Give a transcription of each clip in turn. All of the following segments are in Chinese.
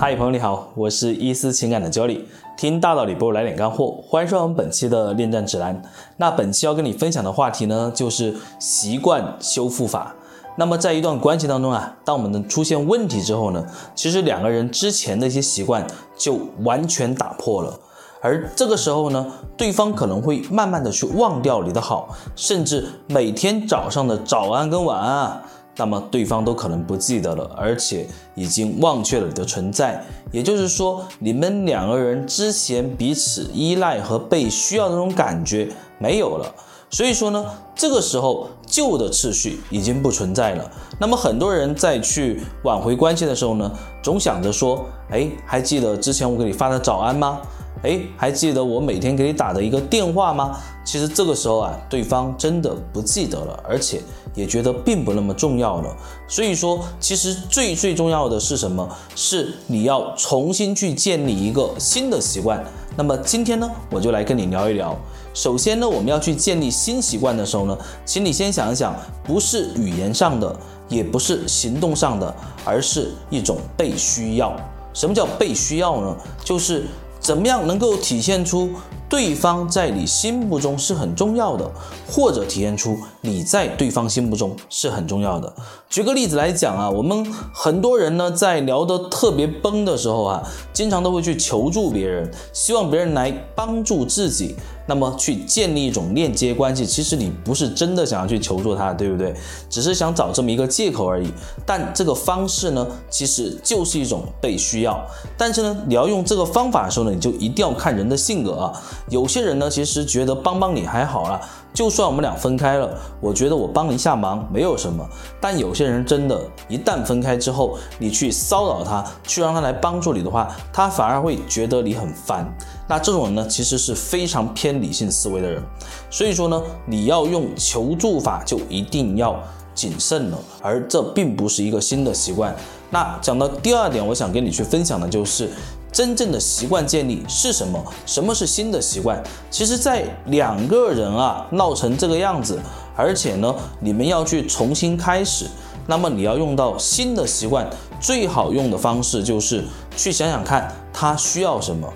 嗨，朋友你好，我是伊思情感的 Jolly，听大道理不如来点干货，欢迎收看我们本期的恋战指南。那本期要跟你分享的话题呢，就是习惯修复法。那么在一段关系当中啊，当我们的出现问题之后呢，其实两个人之前的一些习惯就完全打破了，而这个时候呢，对方可能会慢慢的去忘掉你的好，甚至每天早上的早安跟晚安啊。那么对方都可能不记得了，而且已经忘却了你的存在。也就是说，你们两个人之前彼此依赖和被需要的那种感觉没有了。所以说呢，这个时候旧的次序已经不存在了。那么很多人在去挽回关系的时候呢，总想着说，哎，还记得之前我给你发的早安吗？哎，还记得我每天给你打的一个电话吗？其实这个时候啊，对方真的不记得了，而且也觉得并不那么重要了。所以说，其实最最重要的是什么？是你要重新去建立一个新的习惯。那么今天呢，我就来跟你聊一聊。首先呢，我们要去建立新习惯的时候呢，请你先想一想，不是语言上的，也不是行动上的，而是一种被需要。什么叫被需要呢？就是。怎么样能够体现出对方在你心目中是很重要的，或者体现出你在对方心目中是很重要的？举个例子来讲啊，我们很多人呢在聊得特别崩的时候啊，经常都会去求助别人，希望别人来帮助自己。那么去建立一种链接关系，其实你不是真的想要去求助他，对不对？只是想找这么一个借口而已。但这个方式呢，其实就是一种被需要。但是呢，你要用这个方法的时候呢，你就一定要看人的性格啊。有些人呢，其实觉得帮帮你还好啦。就算我们俩分开了，我觉得我帮一下忙没有什么。但有些人真的，一旦分开之后，你去骚扰他，去让他来帮助你的话，他反而会觉得你很烦。那这种人呢，其实是非常偏理性思维的人。所以说呢，你要用求助法，就一定要谨慎了。而这并不是一个新的习惯。那讲到第二点，我想跟你去分享的就是。真正的习惯建立是什么？什么是新的习惯？其实，在两个人啊闹成这个样子，而且呢，你们要去重新开始，那么你要用到新的习惯，最好用的方式就是去想想看他需要什么。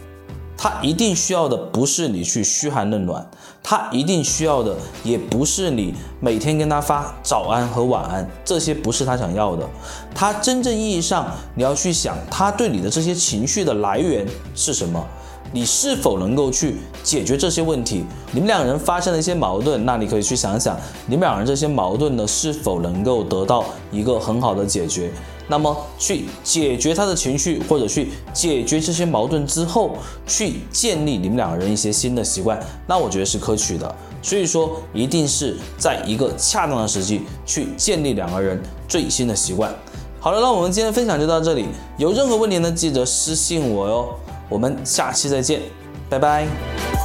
他一定需要的不是你去嘘寒问暖，他一定需要的也不是你每天跟他发早安和晚安，这些不是他想要的。他真正意义上，你要去想他对你的这些情绪的来源是什么，你是否能够去解决这些问题？你们两人发生了一些矛盾，那你可以去想想，你们两人这些矛盾呢，是否能够得到一个很好的解决？那么去解决他的情绪，或者去解决这些矛盾之后，去建立你们两个人一些新的习惯，那我觉得是可取的。所以说，一定是在一个恰当的时机去建立两个人最新的习惯。好了，那我们今天分享就到这里。有任何问题呢，记得私信我哟。我们下期再见，拜拜。